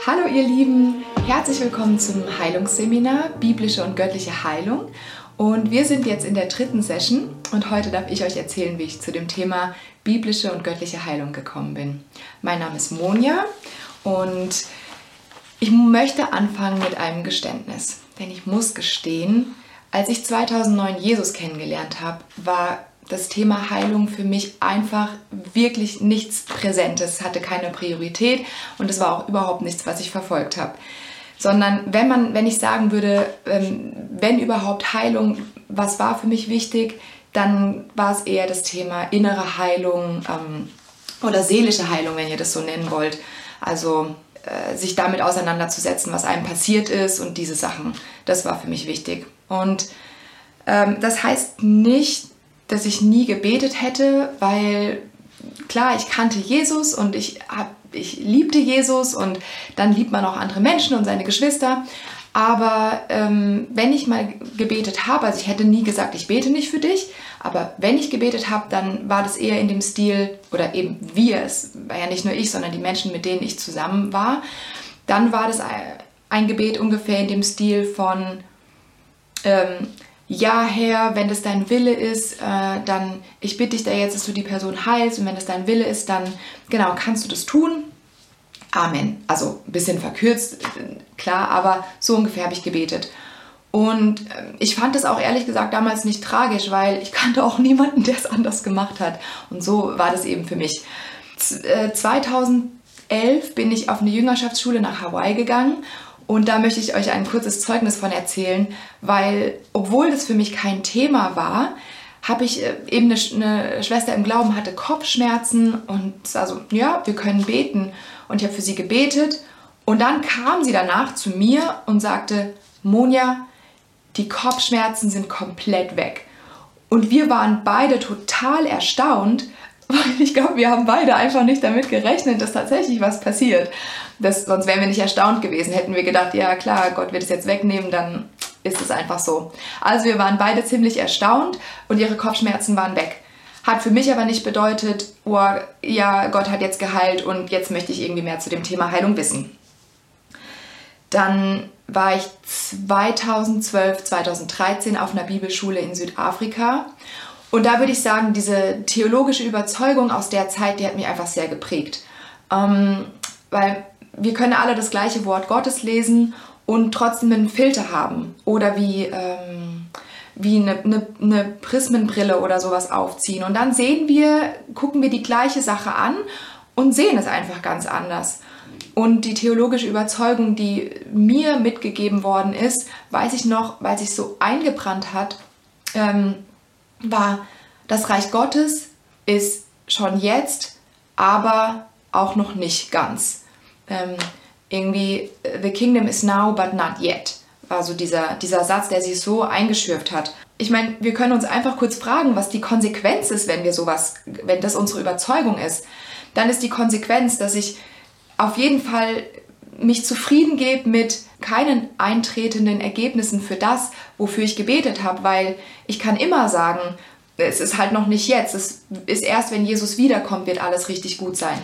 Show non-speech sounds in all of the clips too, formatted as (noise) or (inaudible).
Hallo ihr Lieben, herzlich willkommen zum Heilungsseminar Biblische und göttliche Heilung. Und wir sind jetzt in der dritten Session und heute darf ich euch erzählen, wie ich zu dem Thema biblische und göttliche Heilung gekommen bin. Mein Name ist Monja und ich möchte anfangen mit einem Geständnis. Denn ich muss gestehen, als ich 2009 Jesus kennengelernt habe, war das Thema Heilung für mich einfach wirklich nichts Präsentes, hatte keine Priorität und es war auch überhaupt nichts, was ich verfolgt habe. Sondern wenn man, wenn ich sagen würde, ähm, wenn überhaupt Heilung, was war für mich wichtig, dann war es eher das Thema innere Heilung ähm, oder seelische Heilung, wenn ihr das so nennen wollt. Also äh, sich damit auseinanderzusetzen, was einem passiert ist und diese Sachen. Das war für mich wichtig. Und ähm, das heißt nicht, dass ich nie gebetet hätte, weil klar, ich kannte Jesus und ich, hab, ich liebte Jesus und dann liebt man auch andere Menschen und seine Geschwister. Aber ähm, wenn ich mal gebetet habe, also ich hätte nie gesagt, ich bete nicht für dich, aber wenn ich gebetet habe, dann war das eher in dem Stil, oder eben wir, es war ja nicht nur ich, sondern die Menschen, mit denen ich zusammen war, dann war das ein Gebet ungefähr in dem Stil von, ähm, ja Herr, wenn das dein Wille ist, äh, dann ich bitte dich da jetzt, dass du die Person heilst und wenn das dein Wille ist, dann genau kannst du das tun. Amen. Also ein bisschen verkürzt, klar, aber so ungefähr habe ich gebetet. Und ähm, ich fand es auch ehrlich gesagt damals nicht tragisch, weil ich (laughs) kannte auch niemanden, der es anders gemacht hat. Und so war das eben für mich. 2011 äh, bin ich auf eine Jüngerschaftsschule nach Hawaii gegangen und da möchte ich euch ein kurzes Zeugnis von erzählen, weil obwohl das für mich kein Thema war, habe ich äh, eben eine, eine, Schwester im Glauben hatte Kopfschmerzen und also ja, wir können beten und ich habe für sie gebetet und dann kam sie danach zu mir und sagte, Monja, die Kopfschmerzen sind komplett weg. Und wir waren beide total erstaunt, weil ich glaube, wir haben beide einfach nicht damit gerechnet, dass tatsächlich was passiert. Das, sonst wären wir nicht erstaunt gewesen. Hätten wir gedacht, ja klar, Gott wird es jetzt wegnehmen, dann ist es einfach so. Also wir waren beide ziemlich erstaunt und ihre Kopfschmerzen waren weg. Hat für mich aber nicht bedeutet, oh, ja, Gott hat jetzt geheilt und jetzt möchte ich irgendwie mehr zu dem Thema Heilung wissen. Dann war ich 2012, 2013 auf einer Bibelschule in Südafrika und da würde ich sagen, diese theologische Überzeugung aus der Zeit, die hat mich einfach sehr geprägt. Ähm, weil wir können alle das gleiche Wort Gottes lesen und trotzdem einen Filter haben. Oder wie, ähm, wie eine, eine, eine Prismenbrille oder sowas aufziehen. Und dann sehen wir, gucken wir die gleiche Sache an und sehen es einfach ganz anders. Und die theologische Überzeugung, die mir mitgegeben worden ist, weiß ich noch, weil sich so eingebrannt hat, ähm, war, das Reich Gottes ist schon jetzt, aber auch noch nicht ganz. Ähm, irgendwie, the kingdom is now, but not yet, war so dieser, dieser Satz, der sich so eingeschürft hat. Ich meine, wir können uns einfach kurz fragen, was die Konsequenz ist, wenn wir sowas, wenn das unsere Überzeugung ist. Dann ist die Konsequenz, dass ich auf jeden Fall mich zufrieden gebe mit keinen eintretenden Ergebnissen für das, wofür ich gebetet habe, weil ich kann immer sagen, es ist halt noch nicht jetzt, es ist erst, wenn Jesus wiederkommt, wird alles richtig gut sein.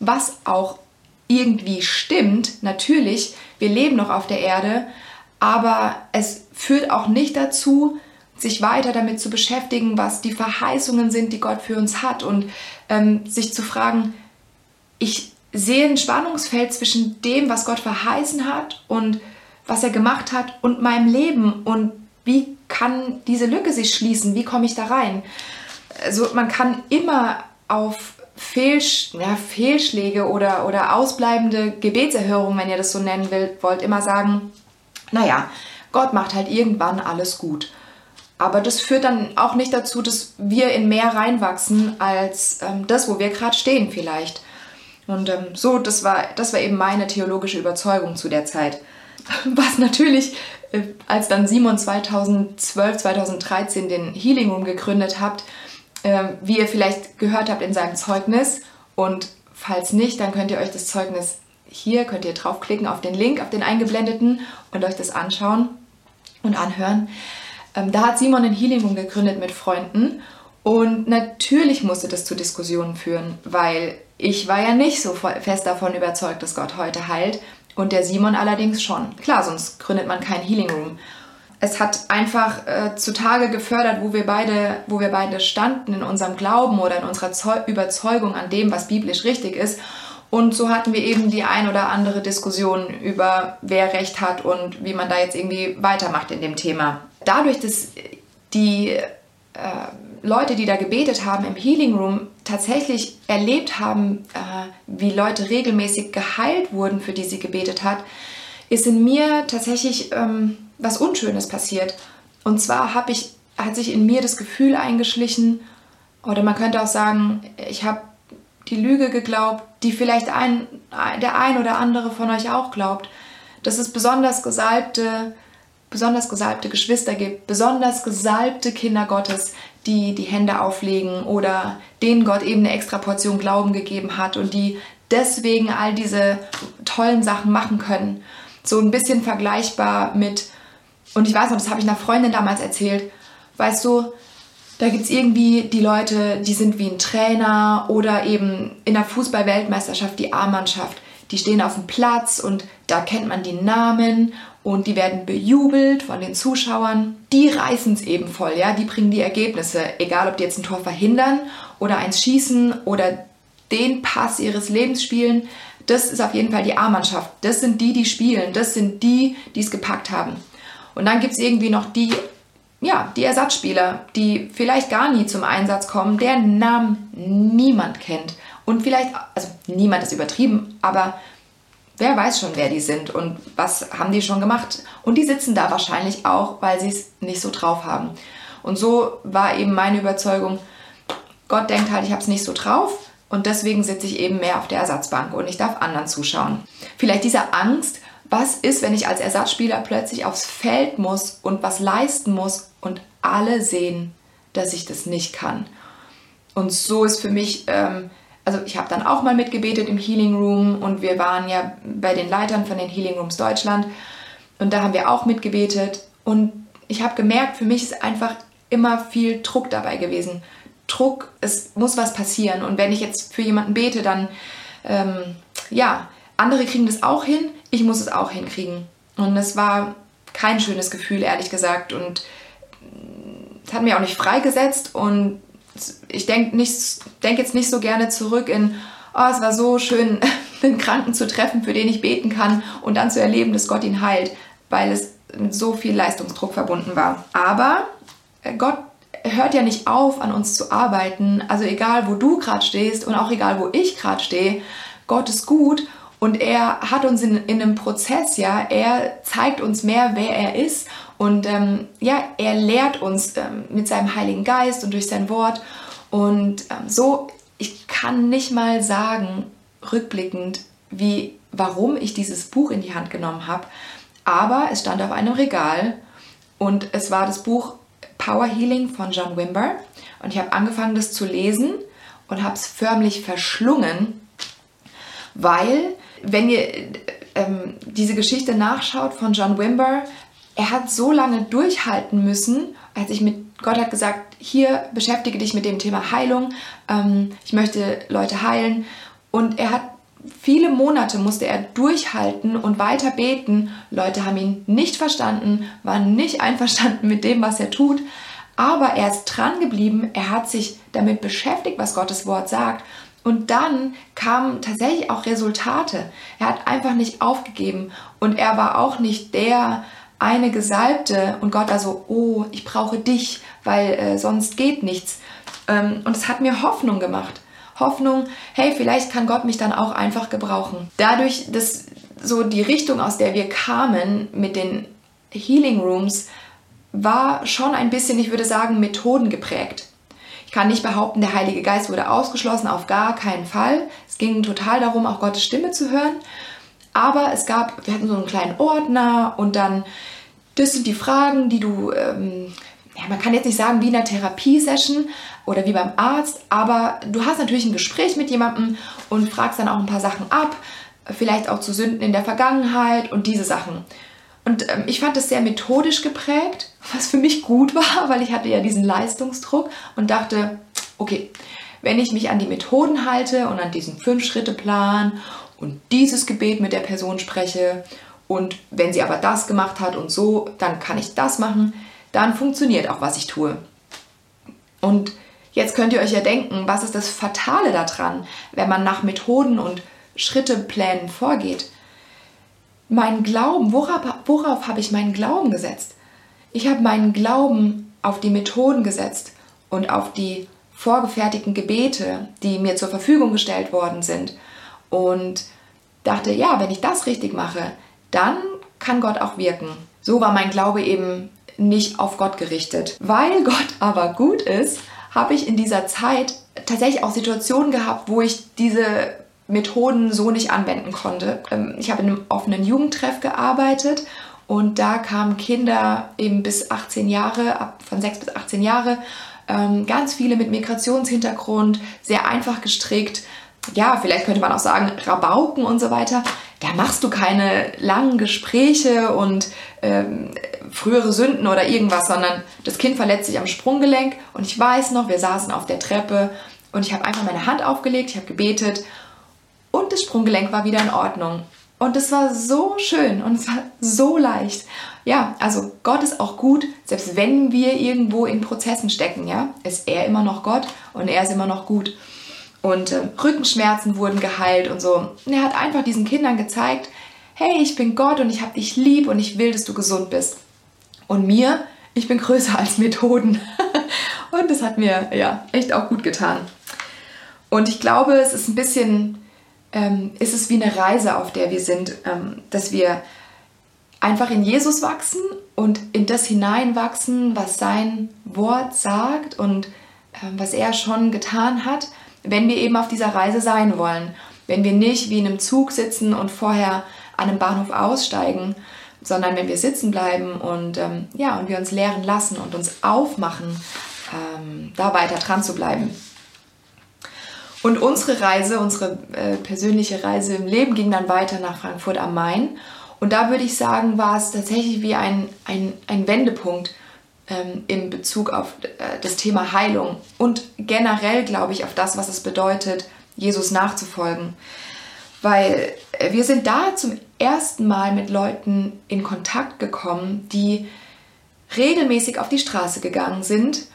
Was auch irgendwie stimmt, natürlich, wir leben noch auf der Erde, aber es führt auch nicht dazu, sich weiter damit zu beschäftigen, was die Verheißungen sind, die Gott für uns hat und ähm, sich zu fragen, ich sehe ein Spannungsfeld zwischen dem, was Gott verheißen hat und was er gemacht hat und meinem Leben und wie kann diese Lücke sich schließen, wie komme ich da rein? Also man kann immer auf Fehlsch ja, Fehlschläge oder, oder ausbleibende Gebetserhörungen, wenn ihr das so nennen wollt, immer sagen, naja, Gott macht halt irgendwann alles gut. Aber das führt dann auch nicht dazu, dass wir in mehr reinwachsen als ähm, das, wo wir gerade stehen vielleicht. Und ähm, so, das war, das war eben meine theologische Überzeugung zu der Zeit. (laughs) Was natürlich, äh, als dann Simon 2012, 2013 den Healing Room gegründet habt, äh, wie ihr vielleicht gehört habt in seinem Zeugnis. Und falls nicht, dann könnt ihr euch das Zeugnis hier, könnt ihr draufklicken auf den Link, auf den eingeblendeten und euch das anschauen und anhören. Ähm, da hat Simon den Healing Room gegründet mit Freunden. Und natürlich musste das zu Diskussionen führen, weil ich war ja nicht so fest davon überzeugt, dass Gott heute heilt. Und der Simon allerdings schon. Klar, sonst gründet man kein Healing Room. Es hat einfach äh, zutage gefördert, wo wir, beide, wo wir beide standen in unserem Glauben oder in unserer Zeu Überzeugung an dem, was biblisch richtig ist. Und so hatten wir eben die ein oder andere Diskussion über, wer recht hat und wie man da jetzt irgendwie weitermacht in dem Thema. Dadurch, dass die äh, Leute, die da gebetet haben im Healing Room, tatsächlich erlebt haben, äh, wie Leute regelmäßig geheilt wurden, für die sie gebetet hat, ist in mir tatsächlich ähm, was Unschönes passiert. Und zwar habe ich, hat sich in mir das Gefühl eingeschlichen, oder man könnte auch sagen, ich habe die Lüge geglaubt, die vielleicht ein, der ein oder andere von euch auch glaubt, dass es besonders gesalbte besonders gesalbte Geschwister gibt, besonders gesalbte Kinder Gottes, die die Hände auflegen oder denen Gott eben eine extra Portion Glauben gegeben hat und die deswegen all diese tollen Sachen machen können. So ein bisschen vergleichbar mit, und ich weiß noch, das habe ich einer Freundin damals erzählt, weißt du, da gibt es irgendwie die Leute, die sind wie ein Trainer oder eben in der Fußball-Weltmeisterschaft die A-Mannschaft. Die stehen auf dem Platz und da kennt man die Namen und die werden bejubelt von den Zuschauern. Die reißen es eben voll, ja, die bringen die Ergebnisse, egal ob die jetzt ein Tor verhindern oder eins schießen oder den Pass ihres Lebens spielen. Das ist auf jeden Fall die A-Mannschaft. Das sind die, die spielen. Das sind die, die es gepackt haben. Und dann gibt es irgendwie noch die, ja, die Ersatzspieler, die vielleicht gar nie zum Einsatz kommen, deren Namen niemand kennt. Und vielleicht, also niemand ist übertrieben, aber wer weiß schon, wer die sind und was haben die schon gemacht. Und die sitzen da wahrscheinlich auch, weil sie es nicht so drauf haben. Und so war eben meine Überzeugung, Gott denkt halt, ich habe es nicht so drauf und deswegen sitze ich eben mehr auf der Ersatzbank und ich darf anderen zuschauen. Vielleicht diese Angst, was ist, wenn ich als Ersatzspieler plötzlich aufs Feld muss und was leisten muss und alle sehen, dass ich das nicht kann. Und so ist für mich ähm, also ich habe dann auch mal mitgebetet im Healing Room und wir waren ja bei den Leitern von den Healing Rooms Deutschland. Und da haben wir auch mitgebetet. Und ich habe gemerkt, für mich ist einfach immer viel Druck dabei gewesen. Druck, es muss was passieren. Und wenn ich jetzt für jemanden bete, dann ähm, ja, andere kriegen das auch hin, ich muss es auch hinkriegen. Und es war kein schönes Gefühl, ehrlich gesagt. Und es hat mir auch nicht freigesetzt. Und ich denke denk jetzt nicht so gerne zurück in, oh, es war so schön, (laughs) einen Kranken zu treffen, für den ich beten kann und dann zu erleben, dass Gott ihn heilt, weil es mit so viel Leistungsdruck verbunden war. Aber äh, Gott hört ja nicht auf, an uns zu arbeiten. Also egal, wo du gerade stehst und auch egal, wo ich gerade stehe, Gott ist gut und er hat uns in, in einem Prozess, ja, er zeigt uns mehr, wer er ist und ähm, ja, er lehrt uns ähm, mit seinem Heiligen Geist und durch sein Wort. Und ähm, so, ich kann nicht mal sagen, rückblickend, wie, warum ich dieses Buch in die Hand genommen habe. Aber es stand auf einem Regal und es war das Buch Power Healing von John Wimber. Und ich habe angefangen, das zu lesen und habe es förmlich verschlungen, weil, wenn ihr ähm, diese Geschichte nachschaut von John Wimber, er hat so lange durchhalten müssen, als ich mit Gott hat gesagt, hier beschäftige dich mit dem Thema Heilung, ähm, ich möchte Leute heilen. Und er hat viele Monate musste er durchhalten und weiter beten. Leute haben ihn nicht verstanden, waren nicht (laughs) einverstanden mit dem, was er tut. Aber er ist dran geblieben, er hat sich damit beschäftigt, was Gottes Wort sagt. Und dann kamen tatsächlich auch Resultate. Er hat einfach nicht aufgegeben und er war auch nicht der, eine Gesalbte und Gott also, oh, ich brauche dich, weil äh, sonst geht nichts. Ähm, und es hat mir Hoffnung gemacht. Hoffnung, hey, vielleicht kann Gott mich dann auch einfach gebrauchen. Dadurch, dass so die Richtung, aus der wir kamen mit den Healing Rooms, war schon ein bisschen, ich würde sagen, Methoden geprägt. Ich kann nicht behaupten, der Heilige Geist wurde ausgeschlossen, auf gar keinen Fall. Es ging total darum, auch Gottes Stimme zu hören. Aber es gab, wir hatten so einen kleinen Ordner und dann, das sind die Fragen, die du, ähm, ja, man kann jetzt nicht sagen wie in einer Therapiesession oder wie beim Arzt, aber du hast natürlich ein Gespräch mit jemandem und fragst dann auch ein paar Sachen ab, vielleicht auch zu Sünden in der Vergangenheit und diese Sachen. Und ähm, ich fand das sehr methodisch geprägt, was für mich gut war, (laughs) weil ich hatte ja diesen Leistungsdruck und dachte, okay, wenn ich mich an die Methoden halte und an diesen Fünf-Schritte-Plan und dieses Gebet mit der Person spreche und wenn sie aber das gemacht hat und so, dann kann ich das machen, dann funktioniert auch, was ich tue. Und jetzt könnt ihr euch ja denken, was ist das Fatale daran, wenn man nach Methoden und Schritteplänen vorgeht? Mein Glauben, worauf, worauf habe ich meinen Glauben gesetzt? Ich habe meinen Glauben auf die Methoden gesetzt und auf die vorgefertigten Gebete, die mir zur Verfügung gestellt worden sind. Und dachte, ja, wenn ich das richtig mache, dann kann Gott auch wirken. So war mein Glaube eben nicht auf Gott gerichtet. Weil (laughs) Gott aber gut ist, habe ich in dieser Zeit tatsächlich auch Situationen gehabt, wo ich diese Methoden so nicht anwenden konnte. Ähm, ich habe in einem offenen Jugendtreff gearbeitet und da kamen Kinder eben bis 18 Jahre, von 6 bis 18 Jahre, ähm, ganz viele mit Migrationshintergrund, sehr einfach gestrickt. Ja, vielleicht könnte man auch sagen, Rabauken und so weiter. Da machst du keine langen Gespräche und ähm, frühere Sünden oder irgendwas, sondern das Kind verletzt sich am Sprunggelenk und ich weiß noch, wir saßen auf der Treppe und ich habe einfach meine Hand aufgelegt, ich habe gebetet und das Sprunggelenk war wieder in Ordnung. Und es war so schön und es war so leicht. Ja, also Gott ist auch gut, selbst wenn wir irgendwo in Prozessen stecken, ja, ist er immer noch Gott und er ist immer noch gut. Und äh, Rückenschmerzen wurden geheilt und so. Und er hat einfach diesen Kindern gezeigt, hey, ich bin Gott und ich habe dich lieb und ich will, dass du gesund bist. Und mir, ich bin größer als Methoden. (laughs) und das hat mir ja echt auch gut getan. Und ich glaube, es ist ein bisschen ähm, ist es wie eine Reise, auf der wir sind, ähm, dass wir einfach in Jesus wachsen und in das hineinwachsen, was sein Wort sagt und ähm, was er schon getan hat, wenn wir eben auf dieser Reise sein wollen. Wenn wir nicht wie in einem Zug sitzen und vorher an einem Bahnhof aussteigen, sondern wenn wir sitzen bleiben und ähm, ja und wir uns lehren lassen und uns aufmachen, ähm, da weiter dran zu bleiben. Und unsere Reise, unsere äh, persönliche Reise im Leben ging dann weiter nach Frankfurt am Main. Und da würde ich sagen, war es tatsächlich wie ein, ein, ein Wendepunkt in Bezug auf äh, das Thema Heilung und generell, glaube ich, auf das, was es bedeutet, Jesus nachzufolgen. Weil äh, wir sind da zum ersten Mal mit Leuten in Kontakt gekommen, die regelmäßig auf die Straße gegangen sind,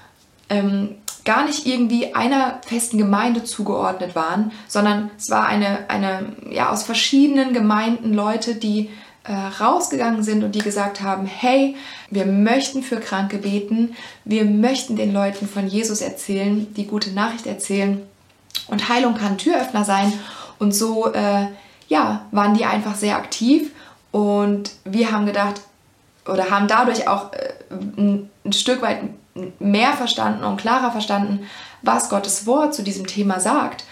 ähm, gar nicht irgendwie einer festen Gemeinde zugeordnet waren, sondern es war eine, eine ja, aus verschiedenen Gemeinden Leute, die rausgegangen sind und die gesagt haben, hey, wir möchten für Kranke beten, wir möchten den Leuten von Jesus erzählen, die gute Nachricht erzählen und Heilung kann Türöffner sein und so äh, ja, waren die einfach sehr aktiv und wir haben gedacht oder haben dadurch auch äh, ein, ein Stück weit mehr verstanden und klarer verstanden, was Gottes Wort zu diesem Thema sagt.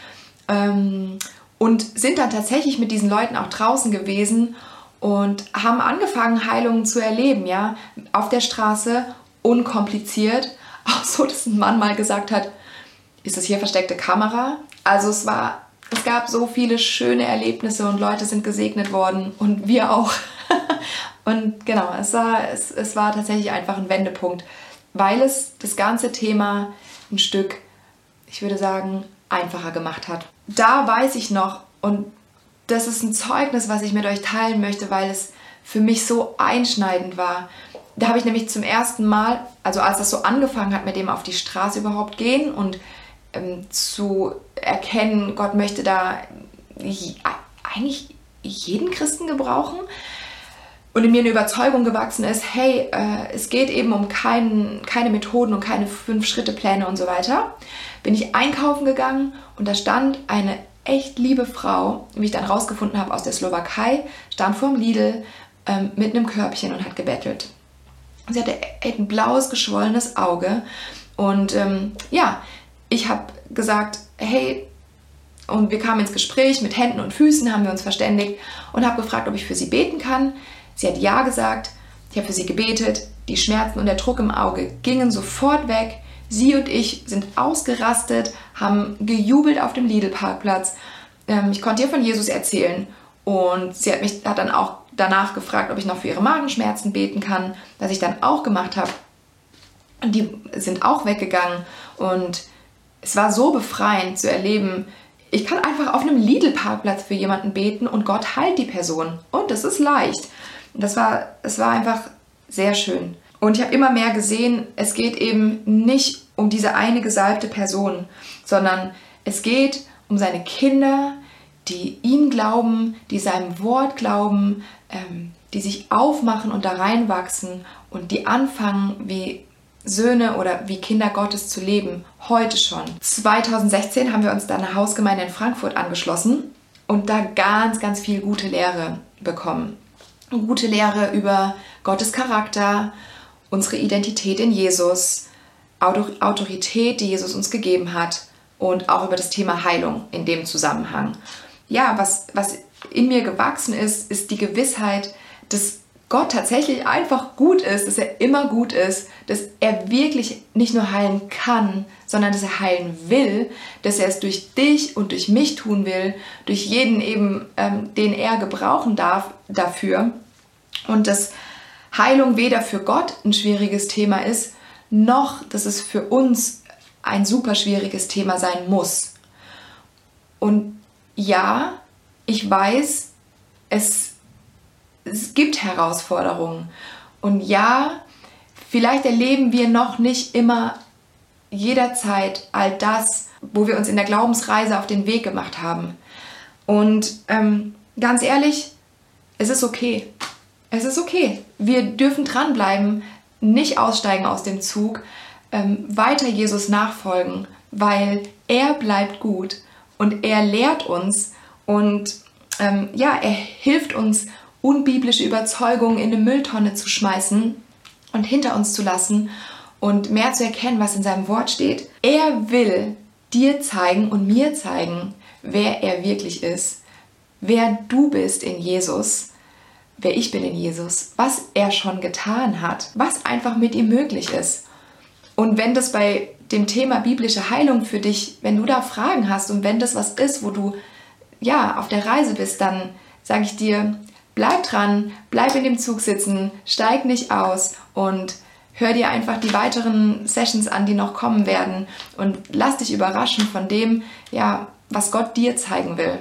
Ähm, und sind dann tatsächlich mit diesen Leuten auch draußen gewesen und haben angefangen, Heilungen zu erleben, ja, auf der Straße, unkompliziert. (laughs) Auch so, dass ein Mann mal gesagt hat, ist das hier versteckte Kamera? Also es war, es gab so viele schöne Erlebnisse und Leute sind gesegnet worden und wir auch. (laughs) und genau, es war, es, es war tatsächlich einfach ein Wendepunkt weil es das ganze Thema ein Stück, ich würde sagen, einfacher gemacht hat. Da weiß ich noch, und das ist ein Zeugnis, was ich mit euch teilen möchte, weil es für mich so einschneidend war. Da habe ich nämlich zum ersten Mal, also als das so angefangen hat, mit dem auf die Straße überhaupt gehen und ähm, zu erkennen, Gott möchte da eigentlich jeden Christen gebrauchen, und in mir eine Überzeugung gewachsen ist, hey, äh, es geht eben um kein, keine Methoden und keine Fünf-Schritte-Pläne und so weiter, bin ich einkaufen gegangen und da stand eine echt liebe Frau, wie ich dann rausgefunden habe aus der Slowakei, stand vorm Lidl ähm, mit einem Körbchen und hat gebettelt. Sie hatte ein blaues, geschwollenes Auge und ähm, ja, ich habe gesagt, hey, und wir kamen ins Gespräch mit Händen und Füßen, haben wir uns verständigt und habe gefragt, ob ich für sie beten kann. Sie hat Ja gesagt, ich habe für sie gebetet, die Schmerzen und der Druck im Auge gingen sofort weg. Sie und ich sind ausgerastet, haben gejubelt auf dem Lidl-Parkplatz. Ähm, ich konnte ihr von Jesus erzählen und sie hat mich hat dann auch danach gefragt, ob ich noch für ihre Magenschmerzen beten kann, was ich dann auch gemacht habe. Und die sind auch weggegangen und es war so befreiend zu erleben, ich kann einfach auf einem Lidl-Parkplatz für jemanden beten und Gott heilt die Person. Und es ist leicht. Das war, es war einfach sehr schön. Und ich habe immer mehr gesehen, es geht eben nicht um diese eine gesalbte Person, sondern es geht um seine Kinder, die ihm glauben, die seinem Wort glauben, ähm, die sich aufmachen und da reinwachsen und die anfangen, wie Söhne oder wie Kinder Gottes zu leben, heute schon. 2016 haben wir uns da eine Hausgemeinde in Frankfurt angeschlossen und da ganz, ganz viel gute Lehre bekommen. Gute Lehre über Gottes Charakter, unsere Identität in Jesus, Autorität, die Jesus uns gegeben hat und auch über das Thema Heilung in dem Zusammenhang. Ja, was, was in mir gewachsen ist, ist die Gewissheit, dass Gott tatsächlich einfach gut ist, dass er immer gut ist, dass er wirklich nicht nur heilen kann, sondern dass er heilen will, dass er es durch dich und durch mich tun will, durch jeden eben, ähm, den er gebrauchen darf dafür. Und dass Heilung weder für Gott ein schwieriges Thema ist, noch dass es für uns ein super schwieriges Thema sein muss. Und ja, ich weiß, es es gibt Herausforderungen. Und ja, vielleicht erleben wir noch nicht immer jederzeit all das, wo wir uns in der Glaubensreise auf den Weg gemacht haben. Und ähm, ganz ehrlich, es ist okay. Es ist okay. Wir dürfen dranbleiben, nicht aussteigen aus dem Zug, ähm, weiter Jesus nachfolgen, weil er bleibt gut und er lehrt uns und ähm, ja, er hilft uns unbiblische Überzeugungen in eine Mülltonne zu schmeißen und hinter uns zu lassen und mehr zu erkennen, was in seinem Wort steht. Er will dir zeigen und mir zeigen, wer er wirklich ist, wer du bist in Jesus, wer ich bin in Jesus, was er schon getan hat, was einfach mit ihm möglich ist. Und wenn das bei dem Thema biblische Heilung für dich, wenn du da Fragen hast und wenn das was ist, wo du ja auf der Reise bist, dann sage ich dir, bleib dran, bleib in dem Zug sitzen, steig nicht aus und hör dir einfach die weiteren Sessions an, die noch kommen werden und lass dich überraschen von dem, ja, was Gott dir zeigen will.